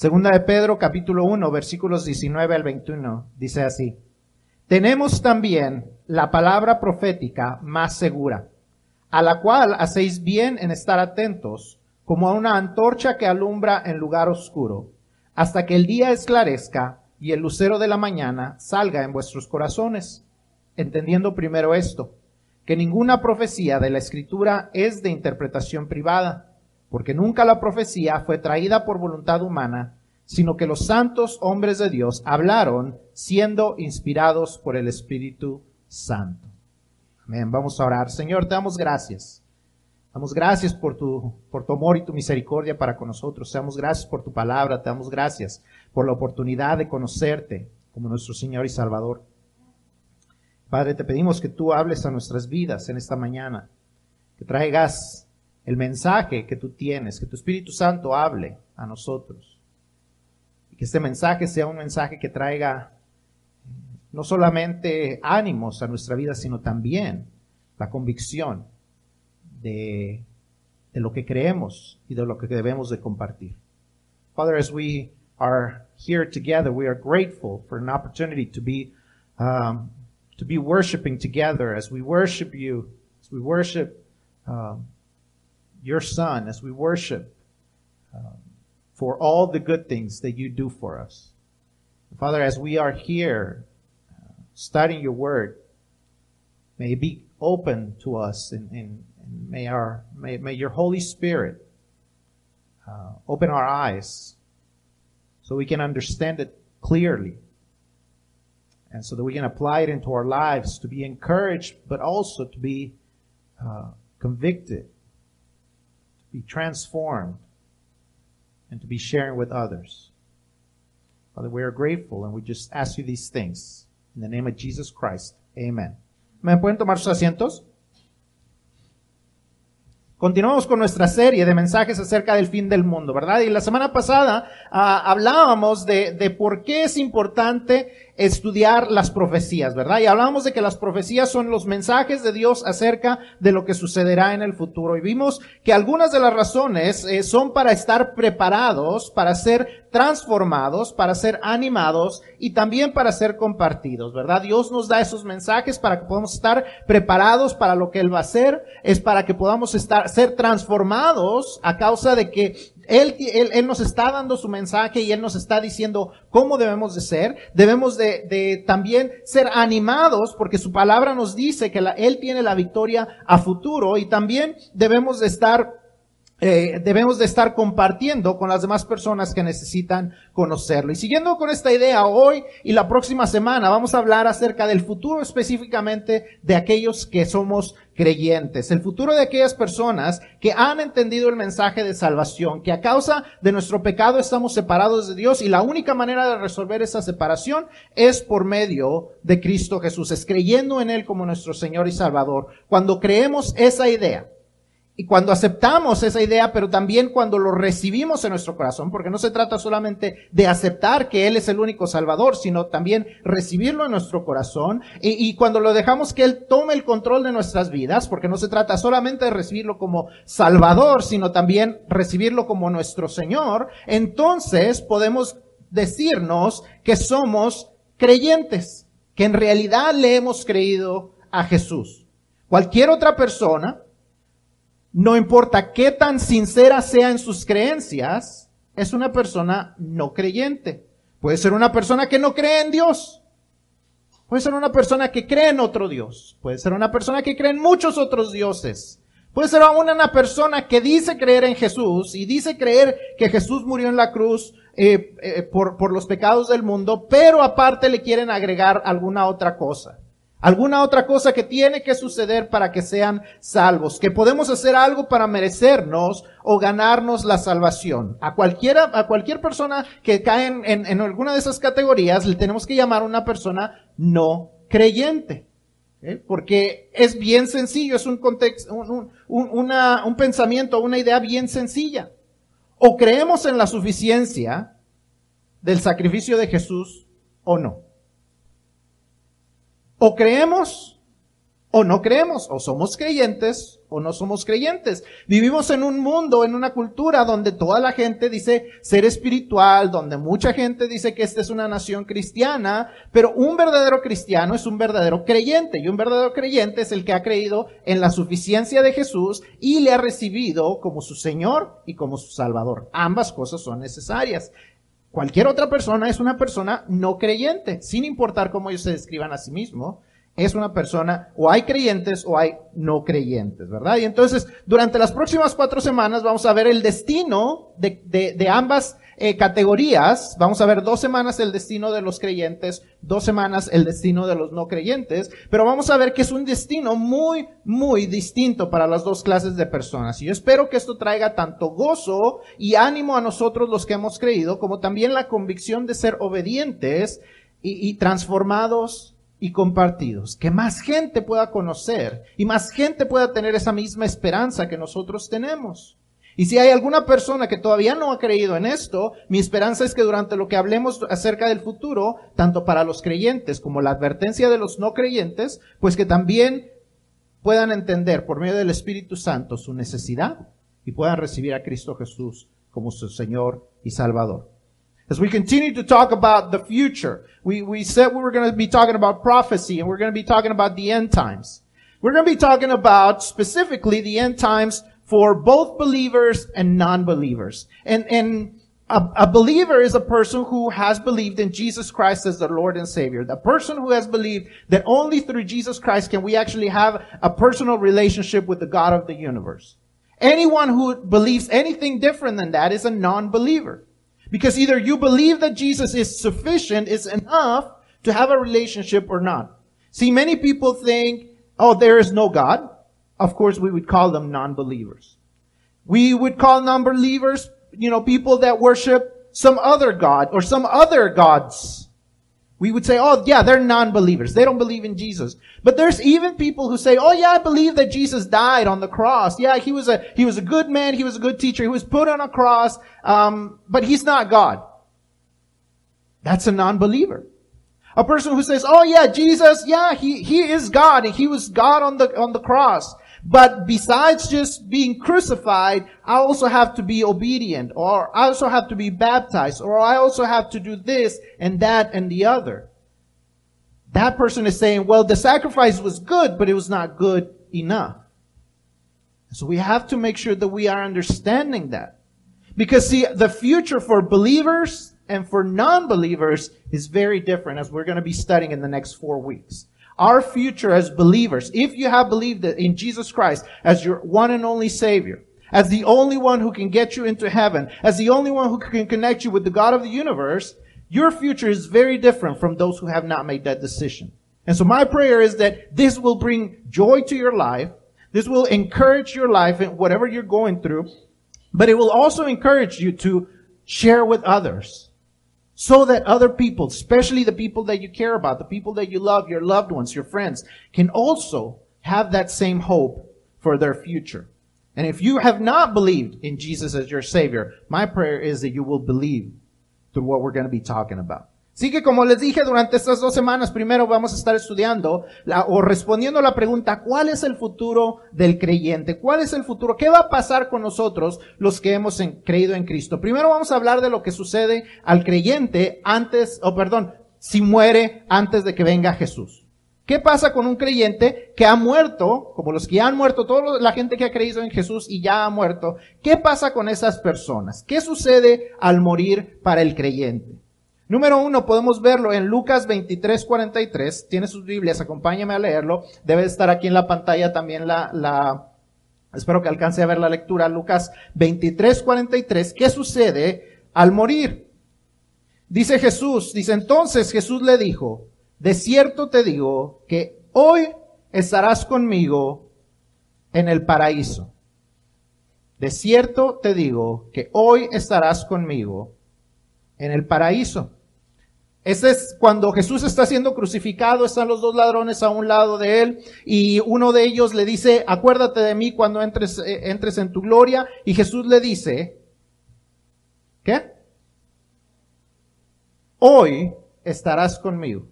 Segunda de Pedro capítulo 1 versículos 19 al 21 dice así. Tenemos también la palabra profética más segura, a la cual hacéis bien en estar atentos, como a una antorcha que alumbra en lugar oscuro, hasta que el día esclarezca y el lucero de la mañana salga en vuestros corazones, entendiendo primero esto, que ninguna profecía de la Escritura es de interpretación privada, porque nunca la profecía fue traída por voluntad humana, sino que los santos hombres de Dios hablaron siendo inspirados por el Espíritu Santo. Amén. Vamos a orar. Señor, te damos gracias. Damos gracias por tu, por tu amor y tu misericordia para con nosotros. Te damos gracias por tu palabra. Te damos gracias por la oportunidad de conocerte como nuestro Señor y Salvador. Padre, te pedimos que tú hables a nuestras vidas en esta mañana, que traigas el mensaje que tú tienes, que tu Espíritu Santo hable a nosotros. Y que este mensaje sea un mensaje que traiga no solamente ánimos a nuestra vida, sino también la convicción de, de lo que creemos y de lo que debemos de compartir. Father, as we are here together, we are grateful for an opportunity to be um, to be worshiping together as we worship you, as we worship um, your Son, as we worship um, for all the good things that you do for us. Father, as we are here uh, studying your word, may it be open to us and, and, and may our may, may your Holy Spirit uh, open our eyes so we can understand it clearly and so that we can apply it into our lives to be encouraged, but also to be uh, convicted, be transformed, and to be sharing with others. Father, we are grateful and we just ask you these things. In the name of Jesus Christ. Amen. ¿Me pueden tomar sus asientos? Continuamos con nuestra serie de mensajes acerca del fin del mundo, ¿verdad? Y la semana pasada uh, hablábamos de, de, por qué es importante estudiar las profecías, ¿verdad? Y hablábamos de que las profecías son los mensajes de Dios acerca de lo que sucederá en el futuro. Y vimos que algunas de las razones eh, son para estar preparados, para ser transformados, para ser animados y también para ser compartidos, ¿verdad? Dios nos da esos mensajes para que podamos estar preparados para lo que Él va a hacer, es para que podamos estar, ser transformados a causa de que él, él, él, nos está dando su mensaje y Él nos está diciendo cómo debemos de ser. Debemos de, de también ser animados porque su palabra nos dice que Él tiene la victoria a futuro y también debemos de estar eh, debemos de estar compartiendo con las demás personas que necesitan conocerlo. Y siguiendo con esta idea, hoy y la próxima semana vamos a hablar acerca del futuro específicamente de aquellos que somos creyentes, el futuro de aquellas personas que han entendido el mensaje de salvación, que a causa de nuestro pecado estamos separados de Dios y la única manera de resolver esa separación es por medio de Cristo Jesús, es creyendo en Él como nuestro Señor y Salvador. Cuando creemos esa idea, y cuando aceptamos esa idea, pero también cuando lo recibimos en nuestro corazón, porque no se trata solamente de aceptar que Él es el único Salvador, sino también recibirlo en nuestro corazón, y, cuando lo dejamos que Él tome el control de nuestras vidas, porque no se trata solamente de recibirlo como Salvador, sino también recibirlo como nuestro Señor, entonces podemos decirnos que somos creyentes, que en realidad le hemos creído a Jesús. Cualquier otra persona, no importa qué tan sincera sea en sus creencias, es una persona no creyente. Puede ser una persona que no cree en Dios. Puede ser una persona que cree en otro Dios. Puede ser una persona que cree en muchos otros dioses. Puede ser aún una persona que dice creer en Jesús y dice creer que Jesús murió en la cruz eh, eh, por, por los pecados del mundo, pero aparte le quieren agregar alguna otra cosa. Alguna otra cosa que tiene que suceder para que sean salvos, que podemos hacer algo para merecernos o ganarnos la salvación. A cualquiera, a cualquier persona que cae en, en, en alguna de esas categorías le tenemos que llamar una persona no creyente. ¿eh? Porque es bien sencillo, es un contexto, un, un, una, un pensamiento, una idea bien sencilla. O creemos en la suficiencia del sacrificio de Jesús o no. O creemos o no creemos, o somos creyentes o no somos creyentes. Vivimos en un mundo, en una cultura donde toda la gente dice ser espiritual, donde mucha gente dice que esta es una nación cristiana, pero un verdadero cristiano es un verdadero creyente y un verdadero creyente es el que ha creído en la suficiencia de Jesús y le ha recibido como su Señor y como su Salvador. Ambas cosas son necesarias. Cualquier otra persona es una persona no creyente, sin importar cómo ellos se describan a sí mismos es una persona, o hay creyentes o hay no creyentes, ¿verdad? Y entonces, durante las próximas cuatro semanas vamos a ver el destino de, de, ambas eh, categorías. Vamos a ver dos semanas el destino de los creyentes, dos semanas el destino de los no creyentes, pero vamos a ver que es un destino muy, muy distinto para las dos clases de personas. Y yo espero que esto traiga tanto gozo y ánimo a nosotros los que hemos creído, como también la convicción de ser obedientes y, y transformados y compartidos, que más gente pueda conocer y más gente pueda tener esa misma esperanza que nosotros tenemos. Y si hay alguna persona que todavía no ha creído en esto, mi esperanza es que durante lo que hablemos acerca del futuro, tanto para los creyentes como la advertencia de los no creyentes, pues que también puedan entender por medio del Espíritu Santo su necesidad y puedan recibir a Cristo Jesús como su Señor y Salvador. As we continue to talk about the future, we, we said we were going to be talking about prophecy and we're going to be talking about the end times. We're going to be talking about specifically the end times for both believers and non-believers. And, and a, a, believer is a person who has believed in Jesus Christ as the Lord and Savior. The person who has believed that only through Jesus Christ can we actually have a personal relationship with the God of the universe. Anyone who believes anything different than that is a non-believer. Because either you believe that Jesus is sufficient, is enough to have a relationship or not. See, many people think, oh, there is no God. Of course, we would call them non-believers. We would call non-believers, you know, people that worship some other God or some other gods. We would say, oh yeah, they're non-believers. They don't believe in Jesus. But there's even people who say, oh yeah, I believe that Jesus died on the cross. Yeah, he was a, he was a good man. He was a good teacher. He was put on a cross. Um, but he's not God. That's a non-believer. A person who says, oh yeah, Jesus, yeah, he, he is God and he was God on the, on the cross. But besides just being crucified, I also have to be obedient, or I also have to be baptized, or I also have to do this and that and the other. That person is saying, well, the sacrifice was good, but it was not good enough. So we have to make sure that we are understanding that. Because see, the future for believers and for non-believers is very different as we're going to be studying in the next four weeks our future as believers, if you have believed in Jesus Christ as your one and only Savior, as the only one who can get you into heaven, as the only one who can connect you with the God of the universe, your future is very different from those who have not made that decision. And so my prayer is that this will bring joy to your life. This will encourage your life in whatever you're going through, but it will also encourage you to share with others so that other people, especially the people that you care about, the people that you love, your loved ones, your friends, can also have that same hope for their future. And if you have not believed in Jesus as your Savior, my prayer is that you will believe through what we're going to be talking about. Así que como les dije durante estas dos semanas, primero vamos a estar estudiando la, o respondiendo la pregunta, ¿cuál es el futuro del creyente? ¿Cuál es el futuro? ¿Qué va a pasar con nosotros los que hemos creído en Cristo? Primero vamos a hablar de lo que sucede al creyente antes, o perdón, si muere antes de que venga Jesús. ¿Qué pasa con un creyente que ha muerto, como los que ya han muerto, toda la gente que ha creído en Jesús y ya ha muerto? ¿Qué pasa con esas personas? ¿Qué sucede al morir para el creyente? Número uno, podemos verlo en Lucas 23, 43. Tiene sus Biblias, acompáñame a leerlo. Debe estar aquí en la pantalla también la, la, espero que alcance a ver la lectura. Lucas 23, 43. ¿Qué sucede al morir? Dice Jesús, dice entonces Jesús le dijo, de cierto te digo que hoy estarás conmigo en el paraíso. De cierto te digo que hoy estarás conmigo en el paraíso. Ese es cuando Jesús está siendo crucificado, están los dos ladrones a un lado de él y uno de ellos le dice, acuérdate de mí cuando entres, eh, entres en tu gloria. Y Jesús le dice, ¿qué? Hoy estarás conmigo.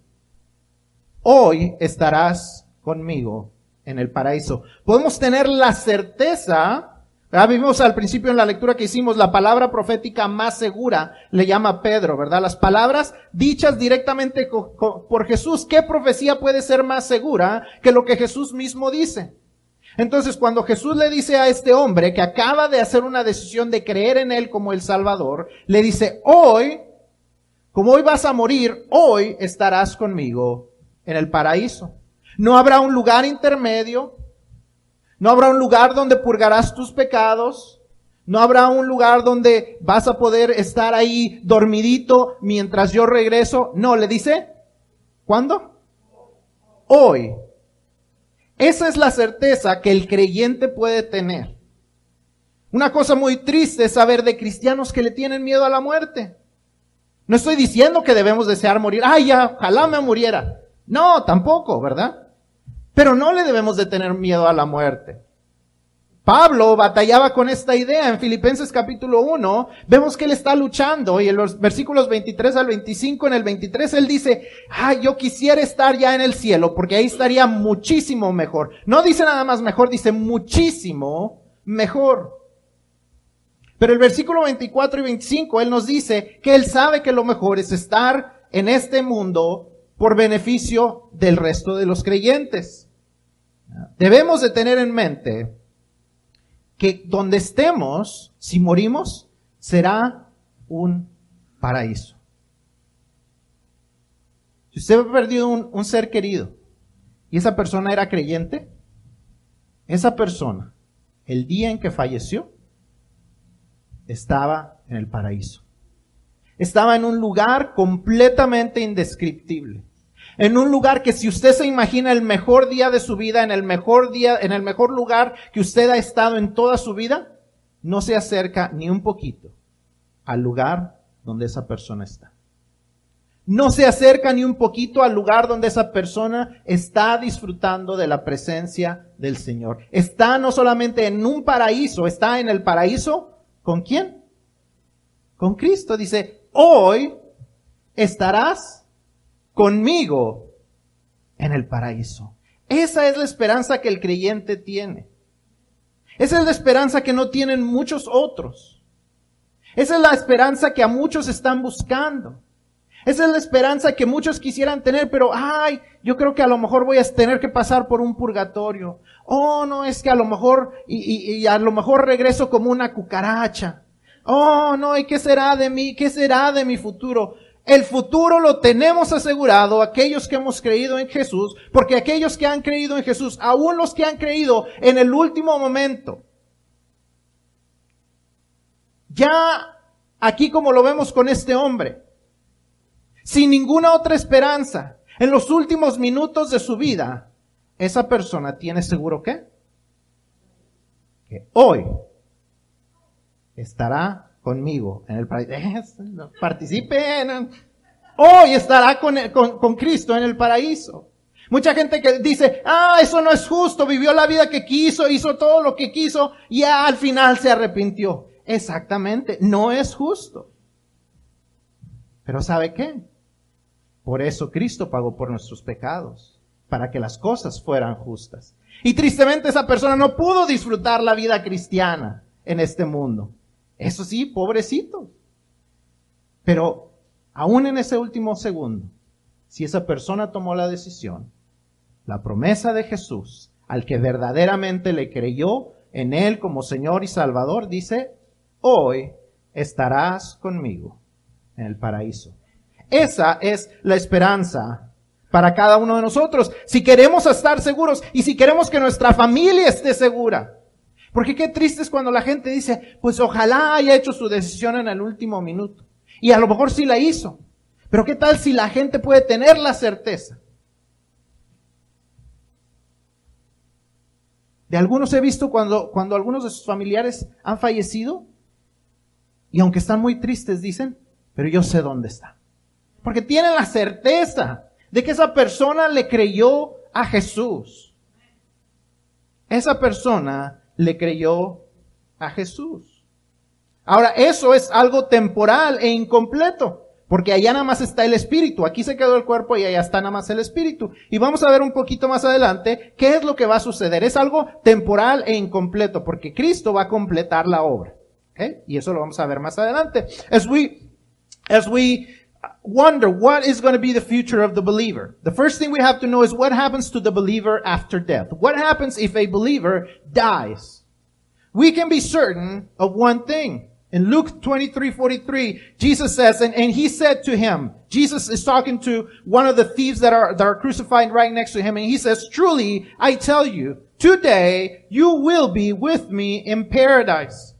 Hoy estarás conmigo en el paraíso. Podemos tener la certeza ¿verdad? Vimos al principio en la lectura que hicimos la palabra profética más segura, le llama Pedro, ¿verdad? Las palabras dichas directamente por Jesús. ¿Qué profecía puede ser más segura que lo que Jesús mismo dice? Entonces, cuando Jesús le dice a este hombre que acaba de hacer una decisión de creer en él como el Salvador, le dice, hoy, como hoy vas a morir, hoy estarás conmigo en el paraíso. No habrá un lugar intermedio, no habrá un lugar donde purgarás tus pecados. No habrá un lugar donde vas a poder estar ahí dormidito mientras yo regreso. No, le dice, ¿cuándo? Hoy. Esa es la certeza que el creyente puede tener. Una cosa muy triste es saber de cristianos que le tienen miedo a la muerte. No estoy diciendo que debemos desear morir. Ay, ya, ojalá me muriera. No, tampoco, ¿verdad? Pero no le debemos de tener miedo a la muerte. Pablo batallaba con esta idea en Filipenses capítulo 1. Vemos que él está luchando y en los versículos 23 al 25, en el 23 él dice, ah, yo quisiera estar ya en el cielo porque ahí estaría muchísimo mejor. No dice nada más mejor, dice muchísimo mejor. Pero el versículo 24 y 25 él nos dice que él sabe que lo mejor es estar en este mundo por beneficio del resto de los creyentes. Debemos de tener en mente que donde estemos, si morimos, será un paraíso. Si usted ha perdido un, un, ser querido y esa persona era creyente, esa persona, el día en que falleció, estaba en el paraíso. Estaba en un lugar completamente indescriptible en un lugar que si usted se imagina el mejor día de su vida, en el mejor día, en el mejor lugar que usted ha estado en toda su vida, no se acerca ni un poquito al lugar donde esa persona está. No se acerca ni un poquito al lugar donde esa persona está disfrutando de la presencia del Señor. Está no solamente en un paraíso, está en el paraíso con quién? Con Cristo. Dice, hoy estarás conmigo en el paraíso. Esa es la esperanza que el creyente tiene. Esa es la esperanza que no tienen muchos otros. Esa es la esperanza que a muchos están buscando. Esa es la esperanza que muchos quisieran tener, pero ay, yo creo que a lo mejor voy a tener que pasar por un purgatorio. Oh, no, es que a lo mejor, y, y a lo mejor regreso como una cucaracha. Oh, no, ¿y qué será de mí? ¿Qué será de mi futuro? El futuro lo tenemos asegurado aquellos que hemos creído en Jesús, porque aquellos que han creído en Jesús, aún los que han creído en el último momento, ya aquí como lo vemos con este hombre, sin ninguna otra esperanza, en los últimos minutos de su vida, esa persona tiene seguro que, que hoy estará conmigo en el paraíso. Participen. Hoy estará con, con, Cristo en el paraíso. Mucha gente que dice, ah, eso no es justo, vivió la vida que quiso, hizo todo lo que quiso y al final se arrepintió. Exactamente, no es justo. Pero ¿sabe qué? Por eso Cristo pagó por nuestros pecados, para que las cosas fueran justas. Y tristemente esa persona no pudo disfrutar la vida cristiana en este mundo. Eso sí, pobrecito. Pero aún en ese último segundo, si esa persona tomó la decisión, la promesa de Jesús, al que verdaderamente le creyó en Él como Señor y Salvador, dice, hoy estarás conmigo en el paraíso. Esa es la esperanza para cada uno de nosotros. Si queremos estar seguros y si queremos que nuestra familia esté segura, porque qué triste es cuando la gente dice, pues ojalá haya hecho su decisión en el último minuto. Y a lo mejor sí la hizo. Pero qué tal si la gente puede tener la certeza. De algunos he visto cuando, cuando algunos de sus familiares han fallecido y aunque están muy tristes dicen, pero yo sé dónde está. Porque tienen la certeza de que esa persona le creyó a Jesús. Esa persona le creyó a Jesús. Ahora, eso es algo temporal e incompleto, Porque allá nada más está el espíritu. Aquí se quedó el cuerpo y allá está nada más el espíritu. Y vamos a ver un poquito más adelante qué es lo que va a suceder. Es algo temporal e incompleto porque Cristo va a completar la obra. ¿Okay? Y eso lo vamos a ver más adelante. As we, as we wonder what is going to be the future of the believer. The first thing we have to know is what happens to the believer after death. What happens if a believer dies? We can be certain of one thing. In Luke 23, 43, Jesus says, and, and he said to him, Jesus is talking to one of the thieves that are, that are crucified right next to him, and he says, truly, I tell you, today you will be with me in paradise.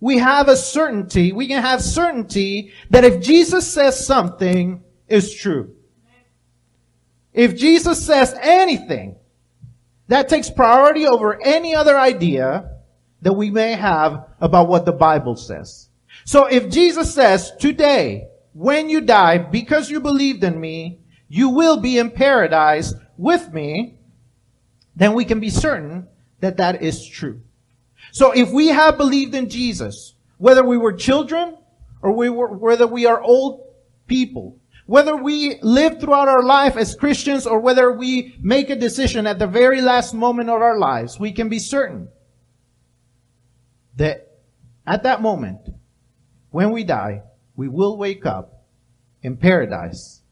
We have a certainty, we can have certainty that if Jesus says something, is true. If Jesus says anything, that takes priority over any other idea, that we may have about what the Bible says. So if Jesus says, today, when you die, because you believed in me, you will be in paradise with me, then we can be certain that that is true. So if we have believed in Jesus, whether we were children or we were, whether we are old people, whether we live throughout our life as Christians or whether we make a decision at the very last moment of our lives, we can be certain that at that moment, when we die, we will wake up in paradise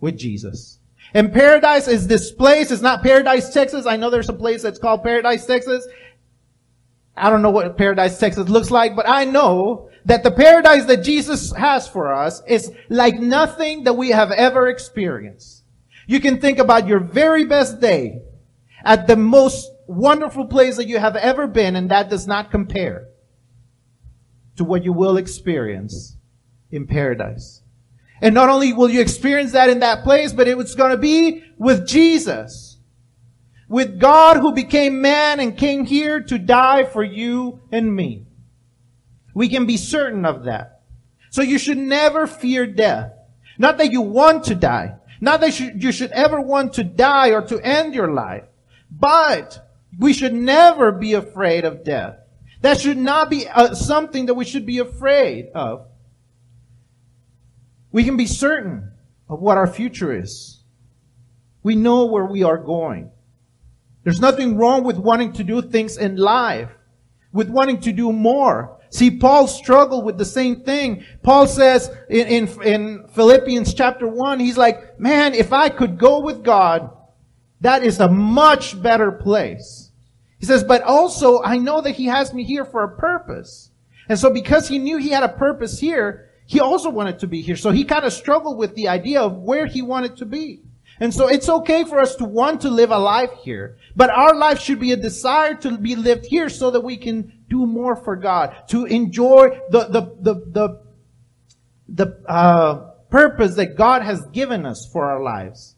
with Jesus. And paradise is this place. It's not Paradise, Texas. I know there's a place that's called Paradise, Texas. I don't know what Paradise, Texas looks like, but I know that the paradise that Jesus has for us is like nothing that we have ever experienced. You can think about your very best day at the most wonderful place that you have ever been, and that does not compare to what you will experience in paradise. And not only will you experience that in that place, but it's going to be with Jesus. With God who became man and came here to die for you and me. We can be certain of that. So you should never fear death. Not that you want to die. Not that you should ever want to die or to end your life. But we should never be afraid of death. That should not be uh, something that we should be afraid of. We can be certain of what our future is. We know where we are going. There's nothing wrong with wanting to do things in life, with wanting to do more. See, Paul struggled with the same thing. Paul says in, in, in Philippians chapter 1, he's like, man, if I could go with God, that is a much better place. He says, but also I know that he has me here for a purpose. And so because he knew he had a purpose here, he also wanted to be here. So he kind of struggled with the idea of where he wanted to be. And so it's okay for us to want to live a life here, but our life should be a desire to be lived here so that we can do more for God, to enjoy the, the, the, the, the uh, purpose that God has given us for our lives.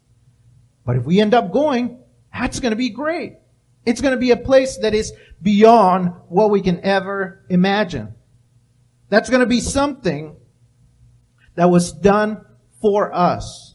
But if we end up going, that's going to be great. It's going to be a place that is beyond what we can ever imagine. That's going to be something that was done for us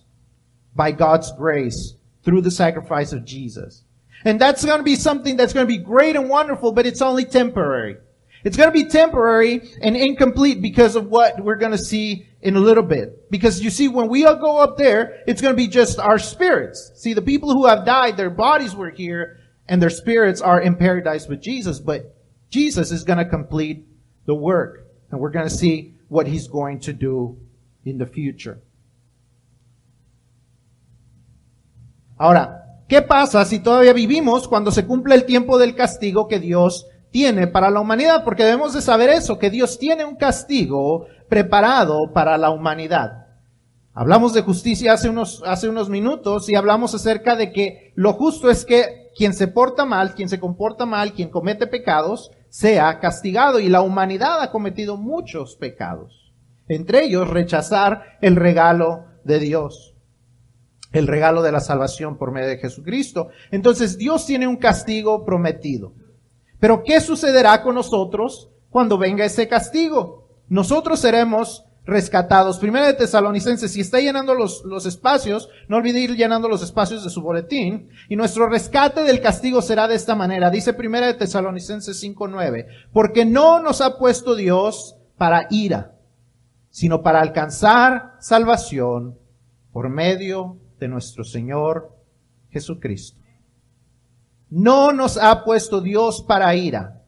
by God's grace through the sacrifice of Jesus. And that's going to be something that's going to be great and wonderful, but it's only temporary. It's going to be temporary and incomplete because of what we're going to see in a little bit. Because you see, when we all go up there, it's going to be just our spirits. See, the people who have died, their bodies were here and their spirits are in paradise with Jesus, but Jesus is going to complete the work. And we're going to see what he's going to do in the future. Ahora, ¿qué pasa si todavía vivimos cuando se cumple el tiempo del castigo que Dios tiene para la humanidad? Porque debemos de saber eso, que Dios tiene un castigo preparado para la humanidad. Hablamos de justicia hace unos, hace unos minutos y hablamos acerca de que lo justo es que quien se porta mal, quien se comporta mal, quien comete pecados, sea castigado. Y la humanidad ha cometido muchos pecados. Entre ellos, rechazar el regalo de Dios. El regalo de la salvación por medio de Jesucristo. Entonces, Dios tiene un castigo prometido. Pero, ¿qué sucederá con nosotros cuando venga ese castigo? Nosotros seremos rescatados. Primera de Tesalonicenses, si está llenando los, los espacios, no olvide ir llenando los espacios de su boletín. Y nuestro rescate del castigo será de esta manera. Dice Primera de Tesalonicenses 5.9. Porque no nos ha puesto Dios para ira, sino para alcanzar salvación por medio de nuestro Señor Jesucristo. No nos ha puesto Dios para ira,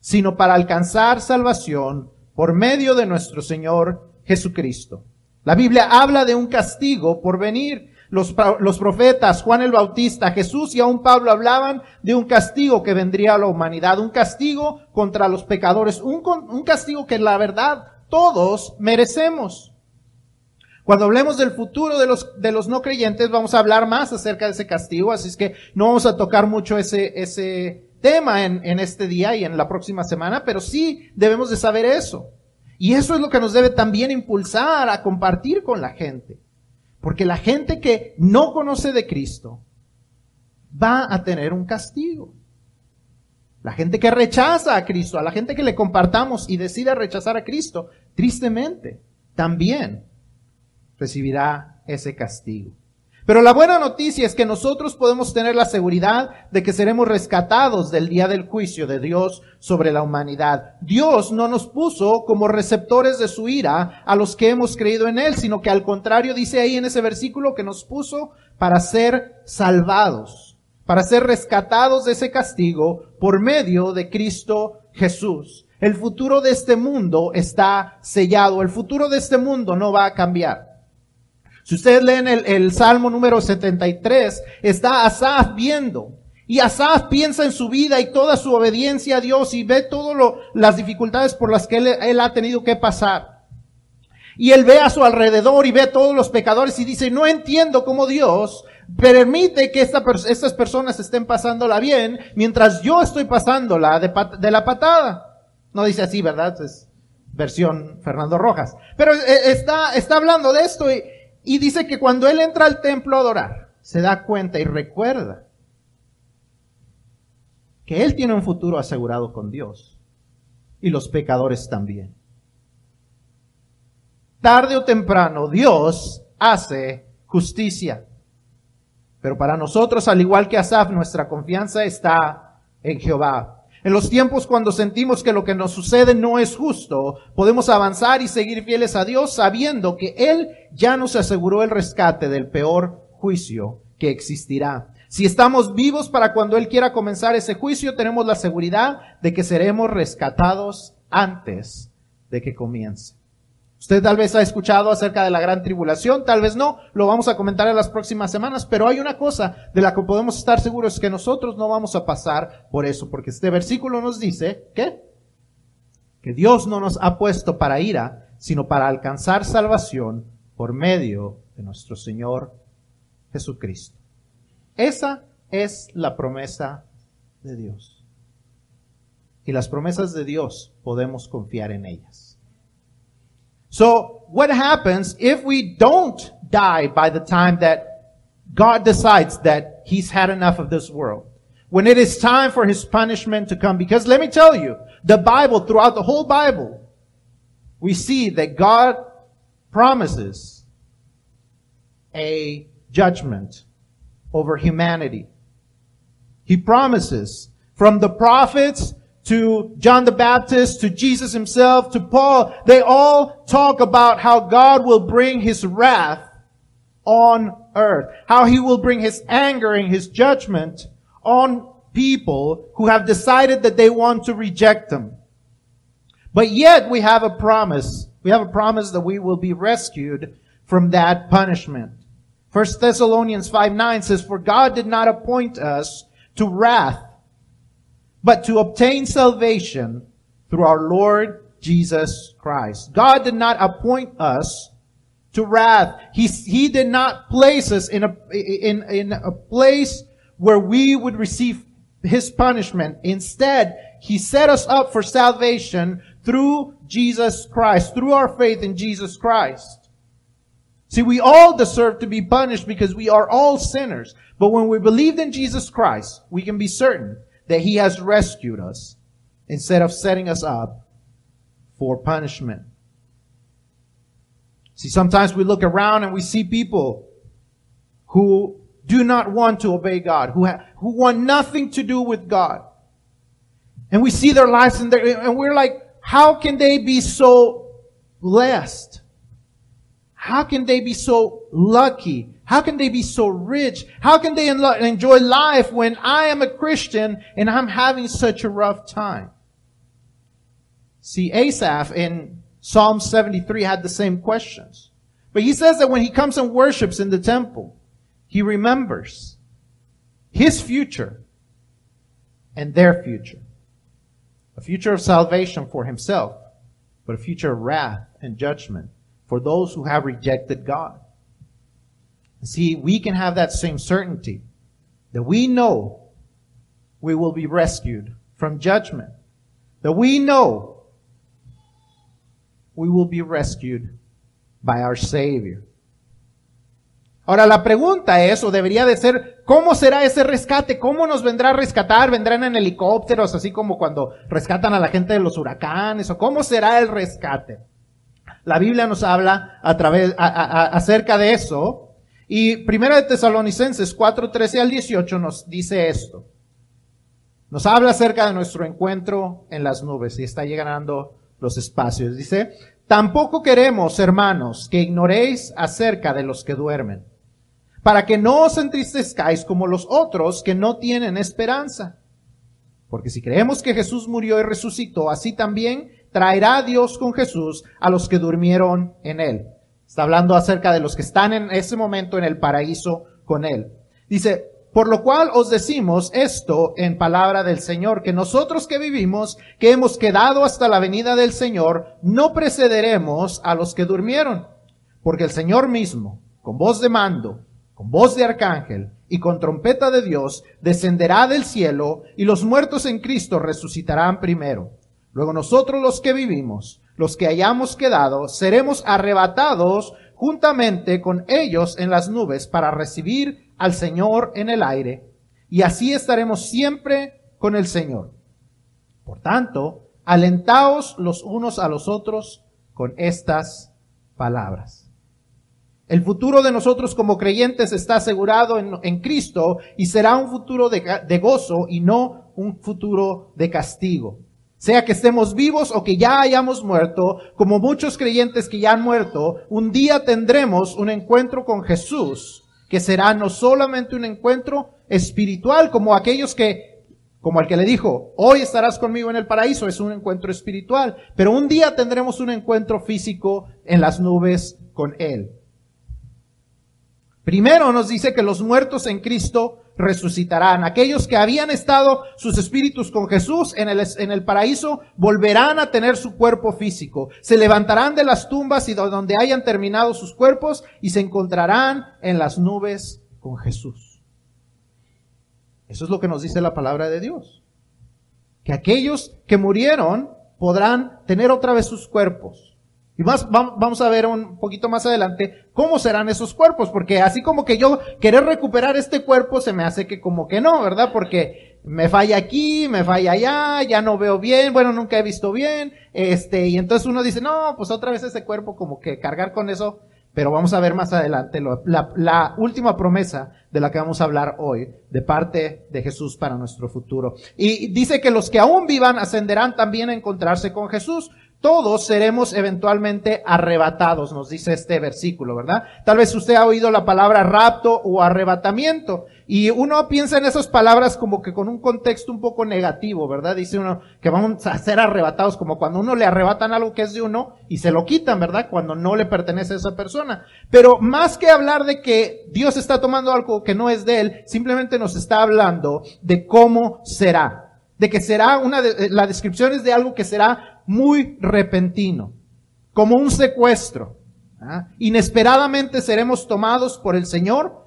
sino para alcanzar salvación por medio de nuestro Señor Jesucristo. La Biblia habla de un castigo por venir. Los, los, profetas, Juan el Bautista, Jesús y aún Pablo hablaban de un castigo que vendría a la humanidad, un castigo contra los pecadores, un, un castigo que la verdad todos merecemos. Cuando hablemos del futuro de los, de los no creyentes, vamos a hablar más acerca de ese castigo, así es que no vamos a tocar mucho ese, ese tema en, en este día y en la próxima semana, pero sí debemos de saber eso. Y eso es lo que nos debe también impulsar a compartir con la gente. Porque la gente que no conoce de Cristo va a tener un castigo. La gente que rechaza a Cristo, a la gente que le compartamos y decide rechazar a Cristo, tristemente, también recibirá ese castigo. Pero la buena noticia es que nosotros podemos tener la seguridad de que seremos rescatados del día del juicio de Dios sobre la humanidad. Dios no nos puso como receptores de su ira a los que hemos creído en Él, sino que al contrario dice ahí en ese versículo que nos puso para ser salvados, para ser rescatados de ese castigo por medio de Cristo Jesús. El futuro de este mundo está sellado, el futuro de este mundo no va a cambiar. Si ustedes leen el, el Salmo número 73, está Asaf viendo. Y Asaf piensa en su vida y toda su obediencia a Dios y ve todas las dificultades por las que él, él ha tenido que pasar. Y él ve a su alrededor y ve a todos los pecadores y dice, no entiendo cómo Dios permite que esta, estas personas estén pasándola bien mientras yo estoy pasándola de, de la patada. No dice así, ¿verdad? Es versión Fernando Rojas. Pero eh, está, está hablando de esto y, y dice que cuando él entra al templo a adorar, se da cuenta y recuerda que él tiene un futuro asegurado con Dios y los pecadores también. Tarde o temprano Dios hace justicia. Pero para nosotros, al igual que Asaf, nuestra confianza está en Jehová. En los tiempos cuando sentimos que lo que nos sucede no es justo, podemos avanzar y seguir fieles a Dios sabiendo que Él ya nos aseguró el rescate del peor juicio que existirá. Si estamos vivos para cuando Él quiera comenzar ese juicio, tenemos la seguridad de que seremos rescatados antes de que comience. Usted tal vez ha escuchado acerca de la gran tribulación, tal vez no, lo vamos a comentar en las próximas semanas, pero hay una cosa de la que podemos estar seguros, que nosotros no vamos a pasar por eso, porque este versículo nos dice, ¿qué? Que Dios no nos ha puesto para ira, sino para alcanzar salvación por medio de nuestro Señor Jesucristo. Esa es la promesa de Dios. Y las promesas de Dios podemos confiar en ellas. So what happens if we don't die by the time that God decides that he's had enough of this world? When it is time for his punishment to come. Because let me tell you, the Bible, throughout the whole Bible, we see that God promises a judgment over humanity. He promises from the prophets to John the Baptist, to Jesus himself, to Paul, they all talk about how God will bring his wrath on earth, how he will bring his anger and his judgment on people who have decided that they want to reject him. But yet we have a promise. We have a promise that we will be rescued from that punishment. First Thessalonians 5 9 says, For God did not appoint us to wrath, but to obtain salvation through our Lord Jesus Christ. God did not appoint us to wrath. He, he did not place us in a, in, in a place where we would receive his punishment. Instead, he set us up for salvation through Jesus Christ, through our faith in Jesus Christ. See, we all deserve to be punished because we are all sinners. But when we believed in Jesus Christ, we can be certain that he has rescued us instead of setting us up for punishment. See, sometimes we look around and we see people who do not want to obey God, who, ha- who want nothing to do with God. And we see their lives and, and we're like, how can they be so blessed? How can they be so lucky? How can they be so rich? How can they enjoy life when I am a Christian and I'm having such a rough time? See, Asaph in Psalm 73 had the same questions. But he says that when he comes and worships in the temple, he remembers his future and their future. A future of salvation for himself, but a future of wrath and judgment for those who have rejected God. See, we can have that same certainty that we know we will be rescued from judgment. That we know we will be rescued by our Savior. Ahora la pregunta es, o debería de ser, ¿cómo será ese rescate? ¿Cómo nos vendrá a rescatar? ¿Vendrán en helicópteros, así como cuando rescatan a la gente de los huracanes? ¿O cómo será el rescate? La Biblia nos habla a través, acerca de eso. Y primero de Tesalonicenses 4, 13 al 18 nos dice esto. Nos habla acerca de nuestro encuentro en las nubes y está llegando los espacios. Dice, tampoco queremos, hermanos, que ignoréis acerca de los que duermen, para que no os entristezcáis como los otros que no tienen esperanza. Porque si creemos que Jesús murió y resucitó, así también traerá Dios con Jesús a los que durmieron en él. Está hablando acerca de los que están en ese momento en el paraíso con él. Dice, por lo cual os decimos esto en palabra del Señor, que nosotros que vivimos, que hemos quedado hasta la venida del Señor, no precederemos a los que durmieron, porque el Señor mismo, con voz de mando, con voz de arcángel y con trompeta de Dios, descenderá del cielo y los muertos en Cristo resucitarán primero. Luego nosotros los que vivimos, los que hayamos quedado, seremos arrebatados juntamente con ellos en las nubes para recibir al Señor en el aire, y así estaremos siempre con el Señor. Por tanto, alentaos los unos a los otros con estas palabras. El futuro de nosotros como creyentes está asegurado en, Cristo y será un futuro de gozo y no un futuro de castigo sea que estemos vivos o que ya hayamos muerto, como muchos creyentes que ya han muerto, un día tendremos un encuentro con Jesús, que será no solamente un encuentro espiritual, como aquellos que, como el que le dijo, hoy estarás conmigo en el paraíso, es un encuentro espiritual, pero un día tendremos un encuentro físico en las nubes con Él. Primero nos dice que los muertos en Cristo resucitarán. Aquellos que habían estado sus espíritus con Jesús en el, en el paraíso volverán a tener su cuerpo físico. Se levantarán de las tumbas y donde hayan terminado sus cuerpos y se encontrarán en las nubes con Jesús. Eso es lo que nos dice la palabra de Dios. Que aquellos que murieron podrán tener otra vez sus cuerpos y más, vamos a ver un poquito más adelante cómo serán esos cuerpos, porque así como que yo querer recuperar este cuerpo se me hace que como que no, ¿verdad? Porque me falla aquí, me falla allá, ya no veo bien, bueno, nunca he visto bien, este, y entonces uno dice, no, pues otra vez ese cuerpo como que cargar con eso, pero vamos a ver más adelante la, la última promesa de la que vamos a hablar hoy, de parte de Jesús para nuestro futuro. Y dice que los que aún vivan ascenderán también a encontrarse con Jesús todos seremos eventualmente arrebatados, nos dice este versículo, ¿verdad? Tal vez usted ha oído la palabra rapto o arrebatamiento y uno piensa en esas palabras como que con un contexto un poco negativo, ¿verdad? Dice uno que vamos a ser arrebatados como cuando uno le arrebatan algo que es de uno y se lo quitan, ¿verdad? Cuando no le pertenece a esa persona. Pero más que hablar de que Dios está tomando algo que no es de él, simplemente nos está hablando de cómo será de que será una, de, la descripción es de algo que será muy repentino, como un secuestro. ¿ah? Inesperadamente seremos tomados por el Señor,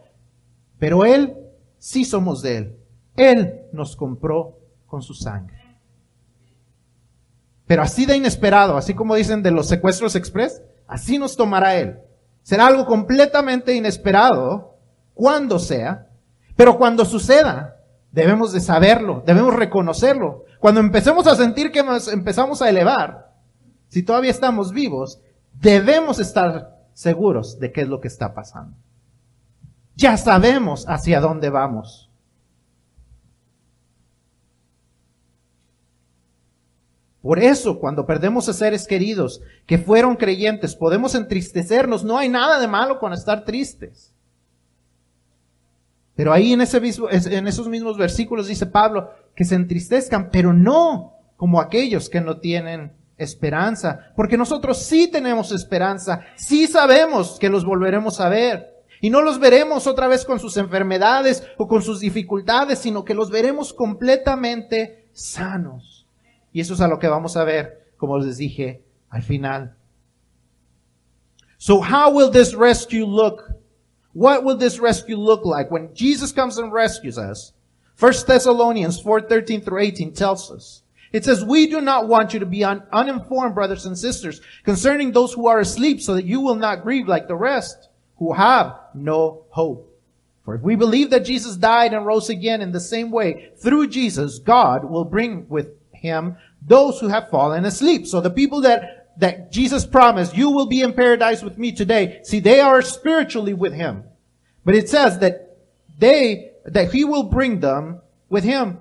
pero Él sí somos de Él. Él nos compró con su sangre. Pero así de inesperado, así como dicen de los secuestros express, así nos tomará Él. Será algo completamente inesperado, cuando sea, pero cuando suceda, debemos de saberlo, debemos reconocerlo, cuando empecemos a sentir que nos empezamos a elevar, si todavía estamos vivos, debemos estar seguros de qué es lo que está pasando. Ya sabemos hacia dónde vamos. Por eso, cuando perdemos a seres queridos que fueron creyentes, podemos entristecernos. No hay nada de malo con estar tristes. Pero ahí en, ese mismo, en esos mismos versículos dice Pablo que se entristezcan, pero no como aquellos que no tienen esperanza. Porque nosotros sí tenemos esperanza, sí sabemos que los volveremos a ver. Y no los veremos otra vez con sus enfermedades o con sus dificultades, sino que los veremos completamente sanos. Y eso es a lo que vamos a ver, como les dije, al final. So how will this rescue look? What will this rescue look like when Jesus comes and rescues us? 1 Thessalonians 4, 13 through 18 tells us. It says, we do not want you to be un- uninformed, brothers and sisters, concerning those who are asleep so that you will not grieve like the rest who have no hope. For if we believe that Jesus died and rose again in the same way, through Jesus, God will bring with him those who have fallen asleep. So the people that, that Jesus promised, you will be in paradise with me today. See, they are spiritually with him. But it says that they, that he will bring them with him.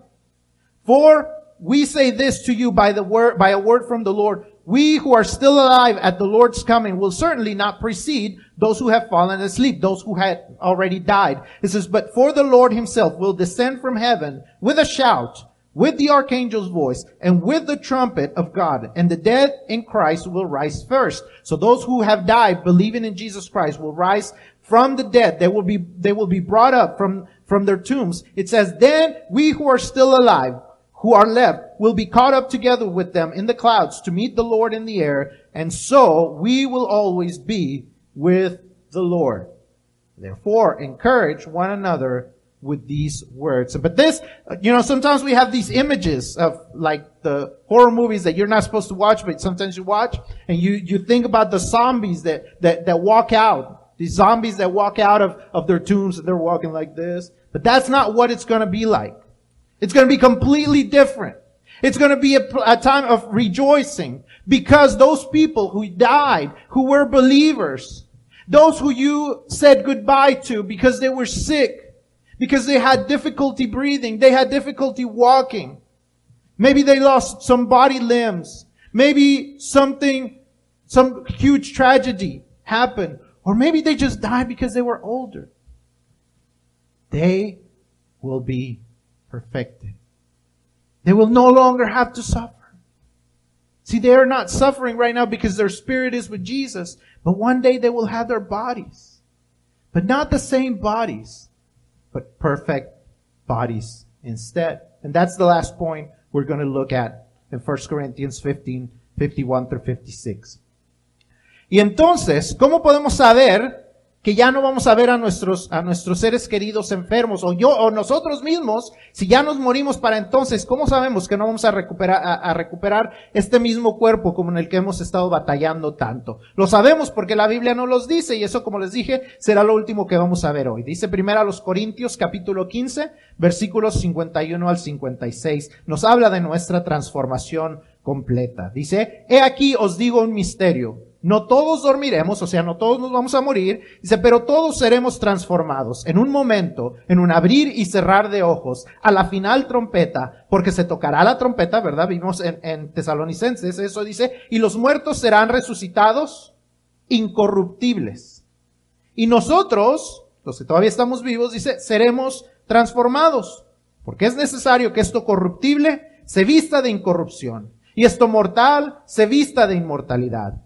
For we say this to you by the word, by a word from the Lord. We who are still alive at the Lord's coming will certainly not precede those who have fallen asleep, those who had already died. It says, but for the Lord himself will descend from heaven with a shout, with the archangel's voice, and with the trumpet of God, and the dead in Christ will rise first. So those who have died believing in Jesus Christ will rise from the dead. They will be, they will be brought up from, from their tombs. It says, then we who are still alive, who are left, will be caught up together with them in the clouds to meet the Lord in the air, and so we will always be with the Lord. Therefore, encourage one another with these words. But this, you know, sometimes we have these images of like the horror movies that you're not supposed to watch, but sometimes you watch and you, you think about the zombies that, that, that walk out. These zombies that walk out of, of their tombs and they're walking like this. But that's not what it's going to be like. It's going to be completely different. It's going to be a, a, time of rejoicing because those people who died, who were believers, those who you said goodbye to because they were sick, because they had difficulty breathing, they had difficulty walking. Maybe they lost some body limbs. Maybe something, some huge tragedy happened. Or maybe they just died because they were older. They will be perfected. They will no longer have to suffer. See, they are not suffering right now because their spirit is with Jesus, but one day they will have their bodies. But not the same bodies, but perfect bodies instead. And that's the last point we're going to look at in 1 Corinthians 15, 51 through 56. Y entonces, ¿cómo podemos saber que ya no vamos a ver a nuestros, a nuestros seres queridos enfermos, o yo, o nosotros mismos, si ya nos morimos para entonces, ¿cómo sabemos que no vamos a recuperar, a, recuperar este mismo cuerpo como en el que hemos estado batallando tanto? Lo sabemos porque la Biblia no los dice, y eso, como les dije, será lo último que vamos a ver hoy. Dice primero a los Corintios, capítulo 15, versículos 51 al 56. Nos habla de nuestra transformación completa. Dice, he aquí os digo un misterio. No todos dormiremos, o sea, no todos nos vamos a morir. Dice, pero todos seremos transformados en un momento, en un abrir y cerrar de ojos, a la final trompeta, porque se tocará la trompeta, ¿verdad? Vimos en, en Tesalonicenses, eso dice, y los muertos serán resucitados incorruptibles. Y nosotros, los que todavía estamos vivos, dice, seremos transformados, porque es necesario que esto corruptible se vista de incorrupción y esto mortal se vista de inmortalidad.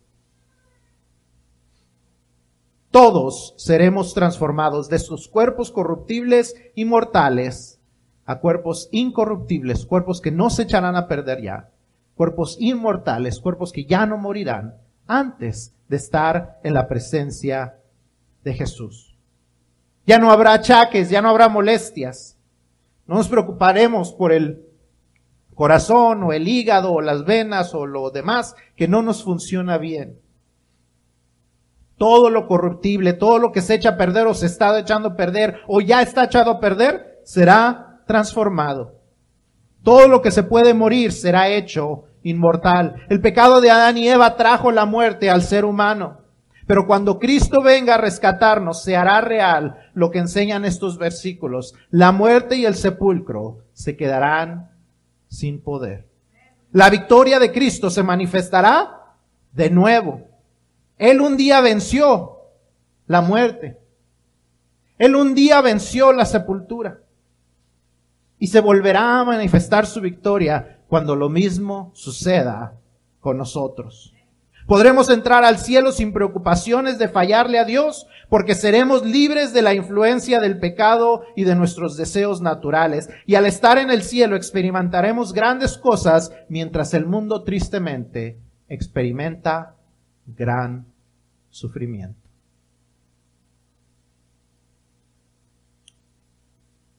Todos seremos transformados de sus cuerpos corruptibles y mortales a cuerpos incorruptibles, cuerpos que no se echarán a perder ya, cuerpos inmortales, cuerpos que ya no morirán antes de estar en la presencia de Jesús. Ya no habrá achaques, ya no habrá molestias. No nos preocuparemos por el corazón o el hígado o las venas o lo demás que no nos funciona bien todo lo corruptible, todo lo que se echa a perder o se está echando a perder o ya está echado a perder, será transformado. Todo lo que se puede morir será hecho inmortal. El pecado de Adán y Eva trajo la muerte al ser humano. Pero cuando Cristo venga a rescatarnos, se hará real lo que enseñan estos versículos. La muerte y el sepulcro se quedarán sin poder. La victoria de Cristo se manifestará de nuevo. Él un día venció la muerte. Él un día venció la sepultura. Y se volverá a manifestar su victoria cuando lo mismo suceda con nosotros. Podremos entrar al cielo sin preocupaciones de fallarle a Dios, porque seremos libres de la influencia del pecado y de nuestros deseos naturales. Y al estar en el cielo experimentaremos grandes cosas, mientras el mundo tristemente experimenta gran sufrimiento.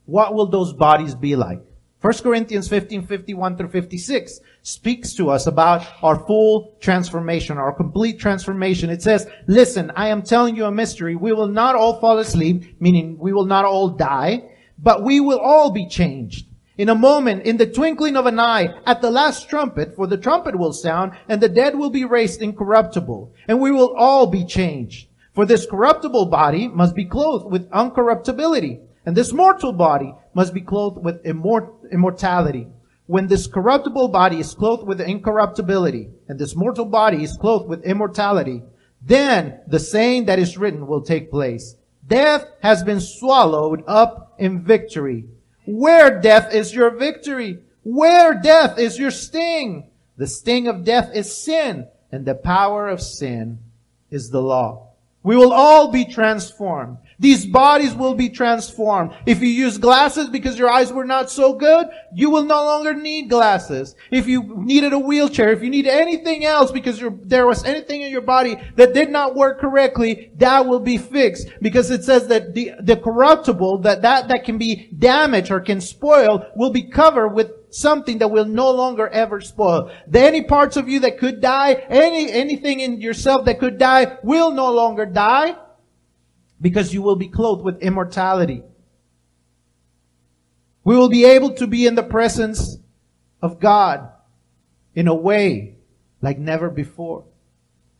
What will those bodies be like? 1 Corinthians 15, 51 through 56 speaks to us about our full transformation, our complete transformation. It says, listen, I am telling you a mystery. We will not all fall asleep, meaning we will not all die, but we will all be changed. In a moment, in the twinkling of an eye, at the last trumpet, for the trumpet will sound, and the dead will be raised incorruptible, and we will all be changed. For this corruptible body must be clothed with uncorruptibility, and this mortal body must be clothed with immort- immortality. When this corruptible body is clothed with incorruptibility, and this mortal body is clothed with immortality, then the saying that is written will take place. Death has been swallowed up in victory. Where death is your victory? Where death is your sting? The sting of death is sin, and the power of sin is the law. We will all be transformed. These bodies will be transformed. If you use glasses because your eyes were not so good, you will no longer need glasses. If you needed a wheelchair, if you need anything else because there was anything in your body that did not work correctly, that will be fixed. Because it says that the, the corruptible, that, that, that can be damaged or can spoil, will be covered with something that will no longer ever spoil. The any parts of you that could die, any, anything in yourself that could die will no longer die because you will be clothed with immortality. We will be able to be in the presence of God in a way like never before.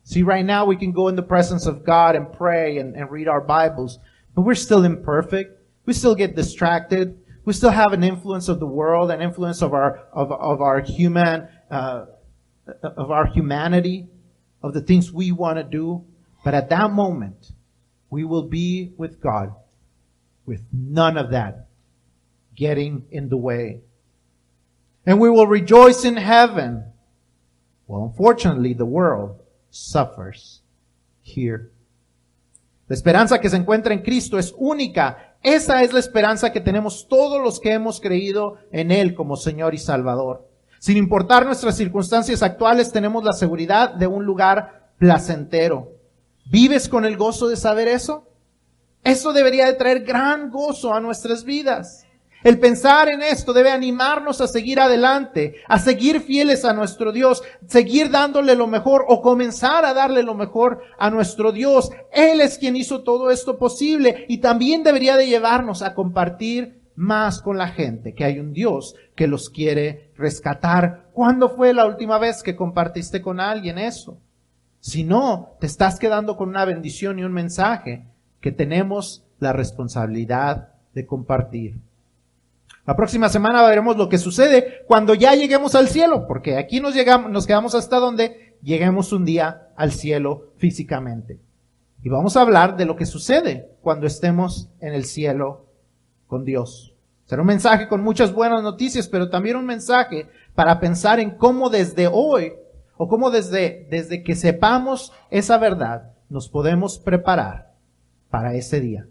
See, right now we can go in the presence of God and pray and, and read our Bibles, but we're still imperfect. We still get distracted. We still have an influence of the world, an influence of our of, of our human uh, of our humanity, of the things we want to do. But at that moment, we will be with God with none of that getting in the way. And we will rejoice in heaven. Well, unfortunately, the world suffers here. La esperanza que se encuentra en Cristo es única. Esa es la esperanza que tenemos todos los que hemos creído en Él como Señor y Salvador. Sin importar nuestras circunstancias actuales, tenemos la seguridad de un lugar placentero. ¿Vives con el gozo de saber eso? Eso debería de traer gran gozo a nuestras vidas. El pensar en esto debe animarnos a seguir adelante, a seguir fieles a nuestro Dios, seguir dándole lo mejor o comenzar a darle lo mejor a nuestro Dios. Él es quien hizo todo esto posible y también debería de llevarnos a compartir más con la gente, que hay un Dios que los quiere rescatar. ¿Cuándo fue la última vez que compartiste con alguien eso? Si no, te estás quedando con una bendición y un mensaje que tenemos la responsabilidad de compartir. La próxima semana veremos lo que sucede cuando ya lleguemos al cielo, porque aquí nos llegamos, nos quedamos hasta donde lleguemos un día al cielo físicamente. Y vamos a hablar de lo que sucede cuando estemos en el cielo con Dios. Será un mensaje con muchas buenas noticias, pero también un mensaje para pensar en cómo desde hoy o cómo desde, desde que sepamos esa verdad nos podemos preparar para ese día.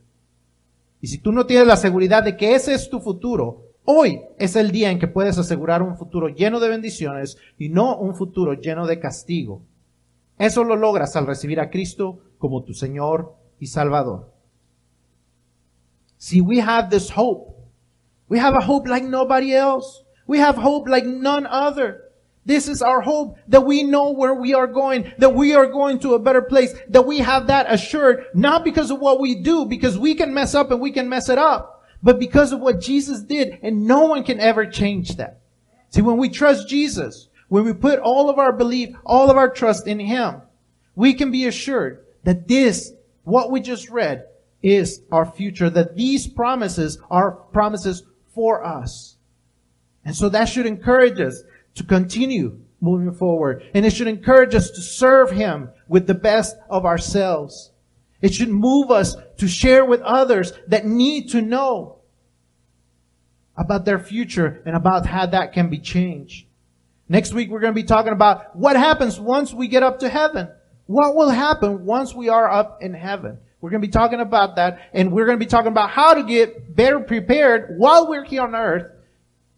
Y si tú no tienes la seguridad de que ese es tu futuro, hoy es el día en que puedes asegurar un futuro lleno de bendiciones y no un futuro lleno de castigo. Eso lo logras al recibir a Cristo como tu Señor y Salvador. See, we have this hope. We have a hope like nobody else. We have hope like none other. This is our hope that we know where we are going, that we are going to a better place, that we have that assured, not because of what we do, because we can mess up and we can mess it up, but because of what Jesus did, and no one can ever change that. See, when we trust Jesus, when we put all of our belief, all of our trust in Him, we can be assured that this, what we just read, is our future, that these promises are promises for us. And so that should encourage us to continue moving forward. And it should encourage us to serve Him with the best of ourselves. It should move us to share with others that need to know about their future and about how that can be changed. Next week we're going to be talking about what happens once we get up to heaven. What will happen once we are up in heaven? We're going to be talking about that and we're going to be talking about how to get better prepared while we're here on earth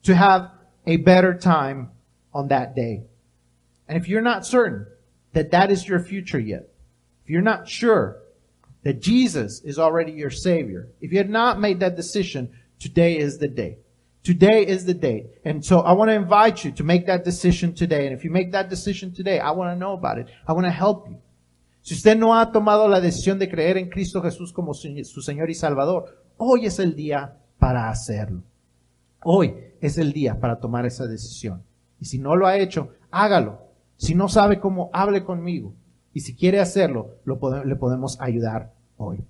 to have a better time on that day. And if you're not certain that that is your future yet, if you're not sure that Jesus is already your Savior, if you have not made that decision, today is the day. Today is the day. And so I want to invite you to make that decision today. And if you make that decision today, I want to know about it. I want to help you. Si usted no ha tomado la decisión de creer en Cristo Jesús como su Señor y Salvador, hoy es el día para hacerlo. Hoy es el día para tomar esa decisión. Y si no lo ha hecho, hágalo. Si no sabe cómo, hable conmigo. Y si quiere hacerlo, lo le podemos ayudar hoy.